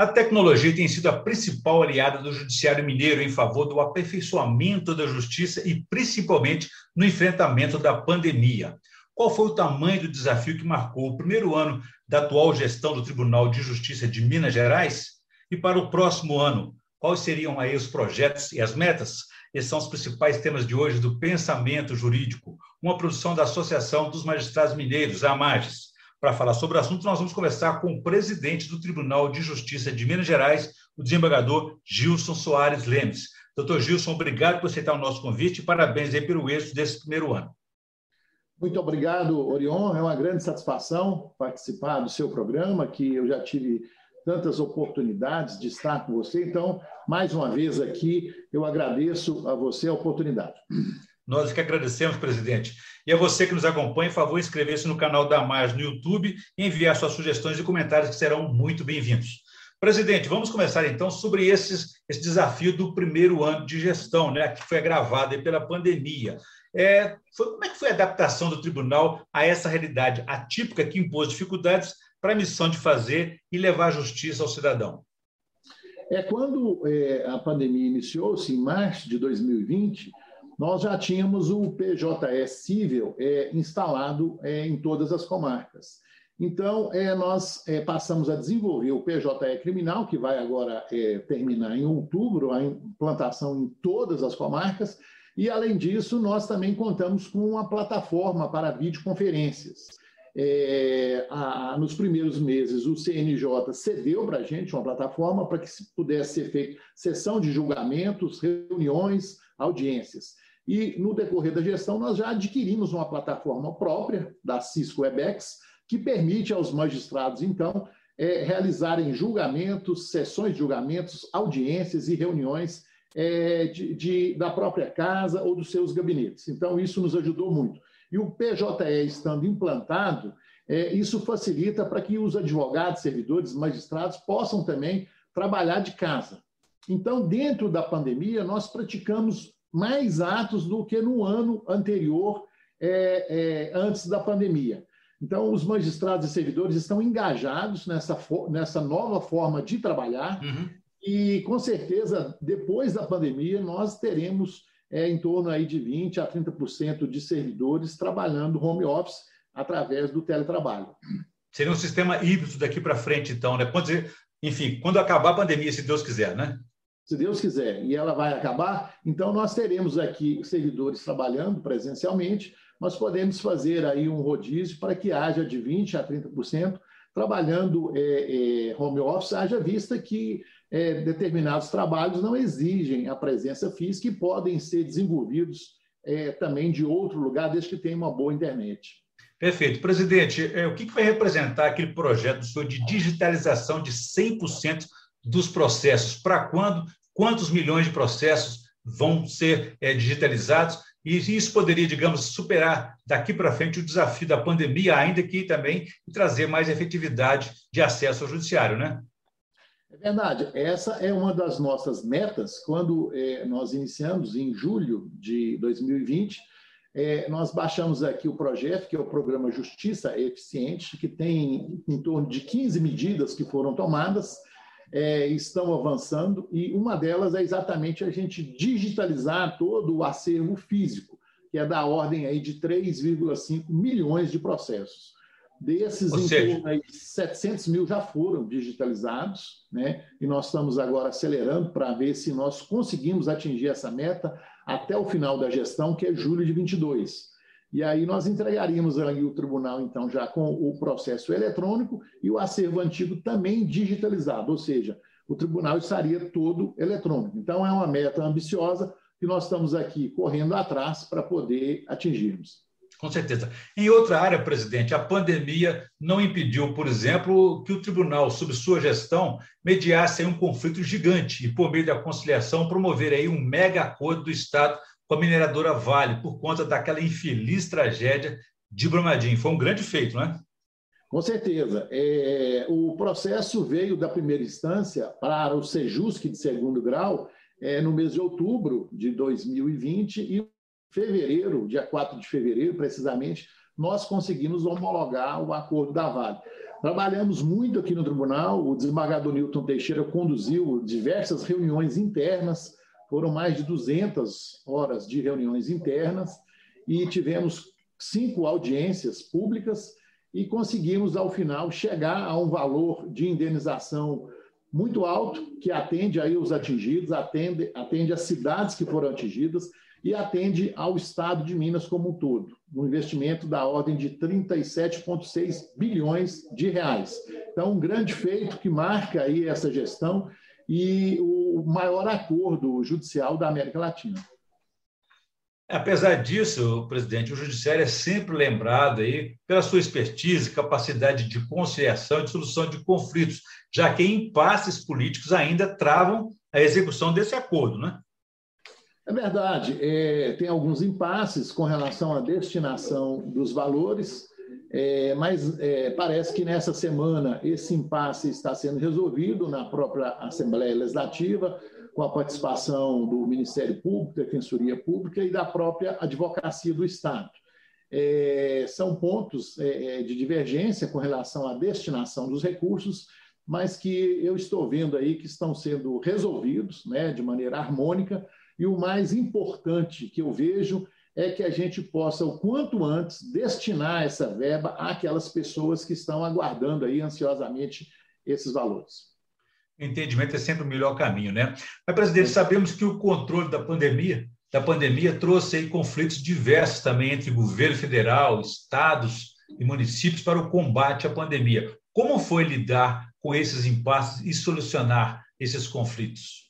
A tecnologia tem sido a principal aliada do Judiciário Mineiro em favor do aperfeiçoamento da justiça e principalmente no enfrentamento da pandemia. Qual foi o tamanho do desafio que marcou o primeiro ano da atual gestão do Tribunal de Justiça de Minas Gerais? E para o próximo ano, quais seriam aí os projetos e as metas? Esses são os principais temas de hoje do Pensamento Jurídico, uma produção da Associação dos Magistrados Mineiros, a AMAGES. Para falar sobre o assunto, nós vamos conversar com o presidente do Tribunal de Justiça de Minas Gerais, o desembargador Gilson Soares Lemes. Doutor Gilson, obrigado por aceitar o nosso convite e parabéns aí pelo êxito desse primeiro ano. Muito obrigado, Orion. É uma grande satisfação participar do seu programa, que eu já tive tantas oportunidades de estar com você. Então, mais uma vez aqui, eu agradeço a você a oportunidade. Nós que agradecemos, presidente. E a você que nos acompanha, favor, inscrever-se no canal da Mais no YouTube e enviar suas sugestões e comentários que serão muito bem-vindos. Presidente, vamos começar então sobre esses, esse desafio do primeiro ano de gestão, né, que foi agravado pela pandemia. É, foi, como é que foi a adaptação do tribunal a essa realidade atípica que impôs dificuldades para a missão de fazer e levar justiça ao cidadão? É quando é, a pandemia iniciou-se, em março de 2020, nós já tínhamos o PJS Civil é, instalado é, em todas as comarcas. Então, é, nós é, passamos a desenvolver o PJE Criminal, que vai agora é, terminar em outubro, a implantação em todas as comarcas, e, além disso, nós também contamos com uma plataforma para videoconferências. É, a, nos primeiros meses, o CNJ cedeu para a gente uma plataforma para que pudesse ser feita sessão de julgamentos, reuniões, audiências. E, no decorrer da gestão, nós já adquirimos uma plataforma própria da Cisco WebEx, que permite aos magistrados, então, é, realizarem julgamentos, sessões de julgamentos, audiências e reuniões é, de, de, da própria casa ou dos seus gabinetes. Então, isso nos ajudou muito. E o PJE estando implantado, é, isso facilita para que os advogados, servidores, magistrados possam também trabalhar de casa. Então, dentro da pandemia, nós praticamos mais atos do que no ano anterior, é, é, antes da pandemia. Então, os magistrados e servidores estão engajados nessa, nessa nova forma de trabalhar uhum. e, com certeza, depois da pandemia, nós teremos é, em torno aí de 20% a 30% de servidores trabalhando home office através do teletrabalho. Seria um sistema híbrido daqui para frente, então, né? Quando, enfim, quando acabar a pandemia, se Deus quiser, né? Se Deus quiser, e ela vai acabar, então nós teremos aqui servidores trabalhando presencialmente, nós podemos fazer aí um rodízio para que haja de 20% a 30% trabalhando é, é, home office, haja vista que é, determinados trabalhos não exigem a presença física e podem ser desenvolvidos é, também de outro lugar, desde que tenha uma boa internet. Perfeito. Presidente, é, o que vai representar aquele projeto do senhor de digitalização de 100% dos processos? Para quando quantos milhões de processos vão ser é, digitalizados, e isso poderia, digamos, superar daqui para frente o desafio da pandemia, ainda que também trazer mais efetividade de acesso ao judiciário, né? É verdade. Essa é uma das nossas metas. Quando é, nós iniciamos em julho de 2020, é, nós baixamos aqui o projeto, que é o Programa Justiça Eficiente, que tem em torno de 15 medidas que foram tomadas é, estão avançando e uma delas é exatamente a gente digitalizar todo o acervo físico, que é da ordem aí de 3,5 milhões de processos. Desses, em torno aí, 700 mil já foram digitalizados, né? e nós estamos agora acelerando para ver se nós conseguimos atingir essa meta até o final da gestão, que é julho de 22. E aí nós entregaríamos ali o tribunal, então, já com o processo eletrônico e o acervo antigo também digitalizado, ou seja, o tribunal estaria todo eletrônico. Então, é uma meta ambiciosa que nós estamos aqui correndo atrás para poder atingirmos. Com certeza. Em outra área, presidente, a pandemia não impediu, por exemplo, que o tribunal, sob sua gestão, mediasse um conflito gigante e, por meio da conciliação, promover aí um mega acordo do Estado com a mineradora Vale, por conta daquela infeliz tragédia de Brumadinho. Foi um grande feito, não é? Com certeza. É, o processo veio da primeira instância para o Sejusc de segundo grau é, no mês de outubro de 2020 e fevereiro, dia 4 de fevereiro, precisamente, nós conseguimos homologar o acordo da Vale. Trabalhamos muito aqui no tribunal, o desembargador Newton Teixeira conduziu diversas reuniões internas, foram mais de 200 horas de reuniões internas, e tivemos cinco audiências públicas e conseguimos, ao final, chegar a um valor de indenização muito alto, que atende aí os atingidos, atende, atende as cidades que foram atingidas e atende ao Estado de Minas como um todo, um investimento da ordem de 37,6 bilhões de reais. Então, um grande feito que marca aí essa gestão e o maior acordo judicial da América Latina. Apesar disso, presidente, o judiciário é sempre lembrado aí pela sua expertise, capacidade de conciliação e de solução de conflitos, já que impasses políticos ainda travam a execução desse acordo, né? É verdade. É, tem alguns impasses com relação à destinação dos valores, é, mas é, parece que nessa semana esse impasse está sendo resolvido na própria Assembleia Legislativa com a participação do Ministério Público, Defensoria Pública e da própria Advocacia do Estado. É, são pontos é, é, de divergência com relação à destinação dos recursos, mas que eu estou vendo aí que estão sendo resolvidos né, de maneira harmônica, e o mais importante que eu vejo é que a gente possa, o quanto antes, destinar essa verba àquelas pessoas que estão aguardando aí ansiosamente esses valores entendimento é sempre o melhor caminho, né? Mas, presidente, sabemos que o controle da pandemia, da pandemia trouxe aí conflitos diversos também entre governo federal, estados e municípios para o combate à pandemia. Como foi lidar com esses impasses e solucionar esses conflitos?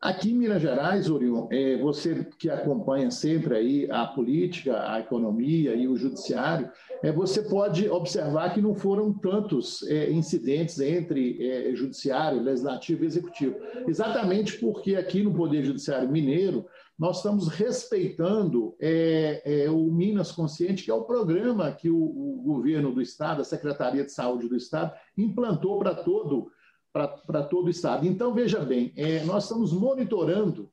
Aqui em Minas Gerais, Orion, é, você que acompanha sempre aí a política, a economia e o judiciário, é, você pode observar que não foram tantos é, incidentes entre é, judiciário, legislativo e executivo. Exatamente porque aqui no Poder Judiciário Mineiro, nós estamos respeitando é, é, o Minas Consciente, que é o programa que o, o governo do Estado, a Secretaria de Saúde do Estado, implantou para todo para todo o estado. Então, veja bem, é, nós estamos monitorando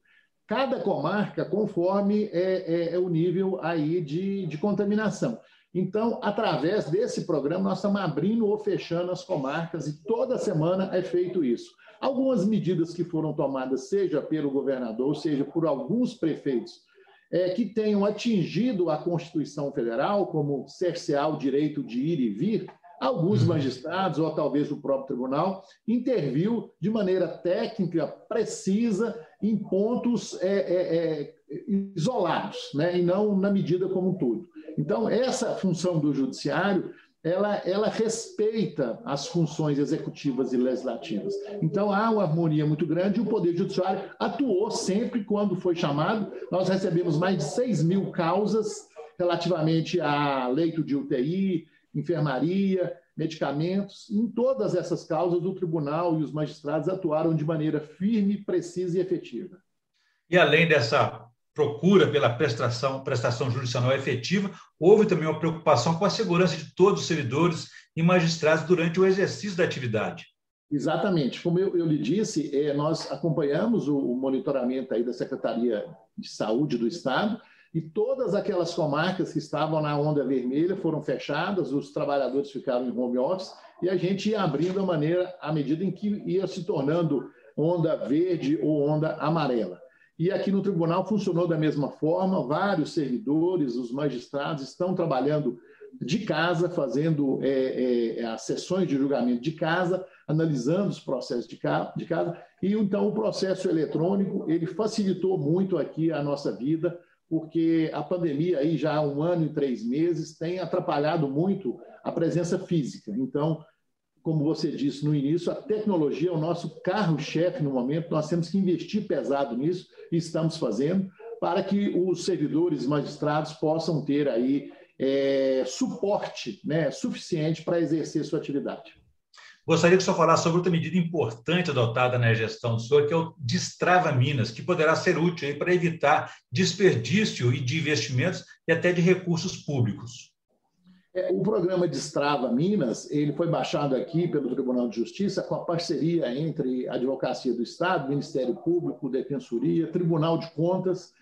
cada comarca conforme é, é, é, o nível aí de, de contaminação. Então, através desse programa, nós estamos abrindo ou fechando as comarcas e toda semana é feito isso. Algumas medidas que foram tomadas, seja pelo governador, seja por alguns prefeitos, é, que tenham atingido a Constituição Federal, como cercear o direito de ir e vir, alguns magistrados, ou talvez o próprio tribunal, interviu de maneira técnica, precisa, em pontos é, é, é, isolados, né? e não na medida como um todo. Então, essa função do judiciário ela, ela respeita as funções executivas e legislativas. Então, há uma harmonia muito grande e o Poder Judiciário atuou sempre quando foi chamado. Nós recebemos mais de 6 mil causas relativamente a leito de UTI, enfermaria, medicamentos. Em todas essas causas, o tribunal e os magistrados atuaram de maneira firme, precisa e efetiva. E além dessa procura pela prestação, prestação judicial efetiva, houve também uma preocupação com a segurança de todos os servidores e magistrados durante o exercício da atividade. Exatamente. Como eu, eu lhe disse, é, nós acompanhamos o, o monitoramento aí da Secretaria de Saúde do Estado e todas aquelas comarcas que estavam na onda vermelha foram fechadas, os trabalhadores ficaram em home office e a gente ia abrindo a maneira à medida em que ia se tornando onda verde ou onda amarela. E aqui no tribunal funcionou da mesma forma, vários servidores, os magistrados estão trabalhando de casa, fazendo é, é, as sessões de julgamento de casa, analisando os processos de, de casa. E então o processo eletrônico ele facilitou muito aqui a nossa vida, porque a pandemia aí já há um ano e três meses tem atrapalhado muito a presença física. Então, como você disse no início, a tecnologia é o nosso carro-chefe no momento, nós temos que investir pesado nisso e estamos fazendo para que os servidores magistrados possam ter aí é, suporte né, suficiente para exercer sua atividade. Gostaria que o senhor falasse sobre outra medida importante adotada na gestão do senhor, que é o Destrava Minas, que poderá ser útil para evitar desperdício de investimentos e até de recursos públicos. É, o programa Destrava Minas ele foi baixado aqui pelo Tribunal de Justiça com a parceria entre a Advocacia do Estado, Ministério Público, Defensoria, Tribunal de Contas,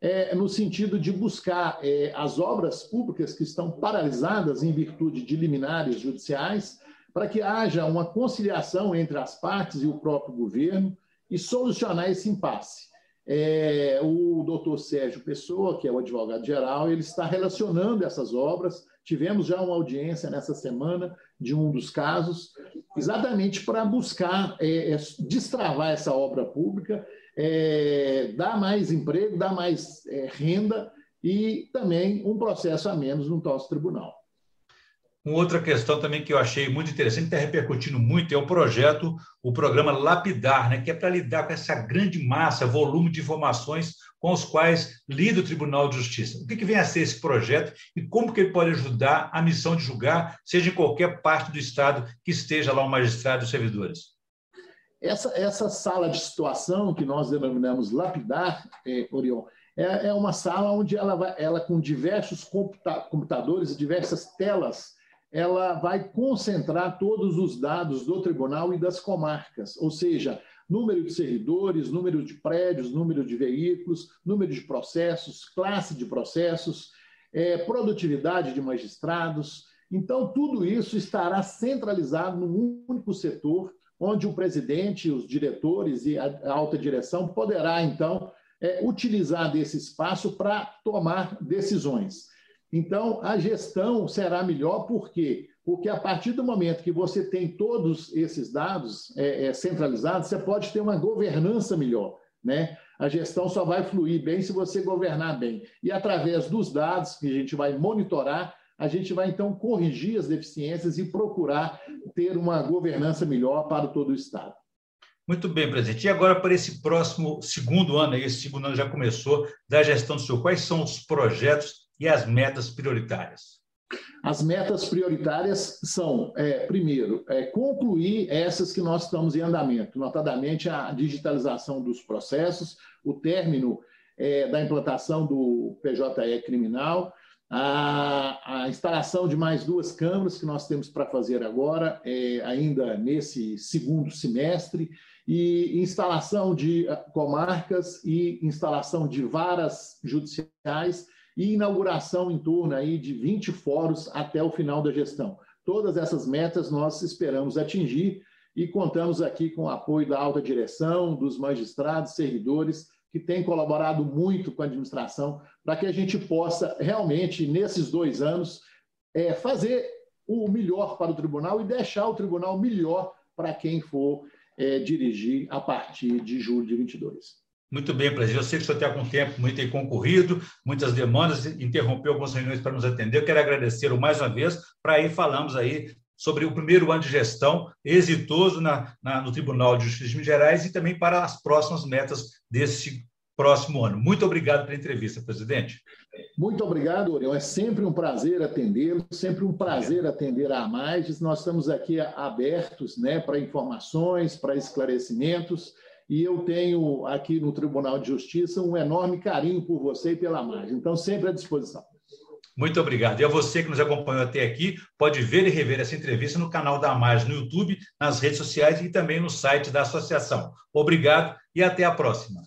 é, no sentido de buscar é, as obras públicas que estão paralisadas em virtude de liminares judiciais para que haja uma conciliação entre as partes e o próprio governo e solucionar esse impasse. É, o doutor Sérgio Pessoa, que é o advogado-geral, ele está relacionando essas obras. Tivemos já uma audiência nessa semana de um dos casos, exatamente para buscar é, é, destravar essa obra pública, é, dar mais emprego, dar mais é, renda e também um processo a menos no nosso tribunal. Uma outra questão também que eu achei muito interessante, está repercutindo muito, é o projeto, o programa Lapidar, né, que é para lidar com essa grande massa, volume de informações com os quais lida o Tribunal de Justiça. O que, que vem a ser esse projeto e como que ele pode ajudar a missão de julgar, seja em qualquer parte do Estado que esteja lá um magistrado e os servidores? Essa, essa sala de situação que nós denominamos Lapidar, é, Orion, é, é uma sala onde ela, vai, ela com diversos computa computadores e diversas telas ela vai concentrar todos os dados do tribunal e das comarcas, ou seja, número de servidores, número de prédios, número de veículos, número de processos, classe de processos, é, produtividade de magistrados. Então, tudo isso estará centralizado num único setor, onde o presidente, os diretores e a alta direção poderá, então, é, utilizar desse espaço para tomar decisões. Então, a gestão será melhor, por quê? Porque a partir do momento que você tem todos esses dados é, é, centralizados, você pode ter uma governança melhor. Né? A gestão só vai fluir bem se você governar bem. E através dos dados que a gente vai monitorar, a gente vai então corrigir as deficiências e procurar ter uma governança melhor para todo o Estado. Muito bem, presidente. E agora, para esse próximo segundo ano, esse segundo ano já começou, da gestão do senhor, quais são os projetos e as metas prioritárias? As metas prioritárias são, é, primeiro, é, concluir essas que nós estamos em andamento, notadamente a digitalização dos processos, o término é, da implantação do PJE criminal, a, a, instalação de mais duas câmaras que nós temos para fazer agora, é, ainda nesse segundo semestre, e instalação de ah, comarcas e instalação de varas judiciais e inauguração em torno aí de 20 fóruns até o final da gestão. Todas essas metas nós esperamos atingir e contamos aqui com o apoio da alta direção, dos magistrados, servidores, que têm colaborado muito com a administração para que a gente possa realmente, nesses dois anos, é, fazer o melhor para o tribunal e deixar o tribunal melhor para quem for é, dirigir a partir de julho de 22. Muito bem, presidente. Eu sei que o senhor está com tempo muito concorrido, muitas demandas, interrompeu algumas reuniões para nos atender. Eu quero agradecer mais uma vez, para aí falamos aí sobre o primeiro ano de gestão exitoso na, na, no Tribunal de Justiça de Minas Gerais e também para as próximas metas desse próximo ano. Muito obrigado pela entrevista, presidente. Muito obrigado, Orião. É sempre um prazer atendê-lo, sempre um prazer atender a mais. Nós estamos aqui abertos né, para informações, para esclarecimentos e eu tenho aqui no Tribunal de Justiça um enorme carinho por você e pela margem. Então, sempre à disposição. Muito obrigado. E a você que nos acompanhou até aqui, pode ver e rever essa entrevista no canal da Margem no YouTube, nas redes sociais e também no site da associação. Obrigado e até a próxima.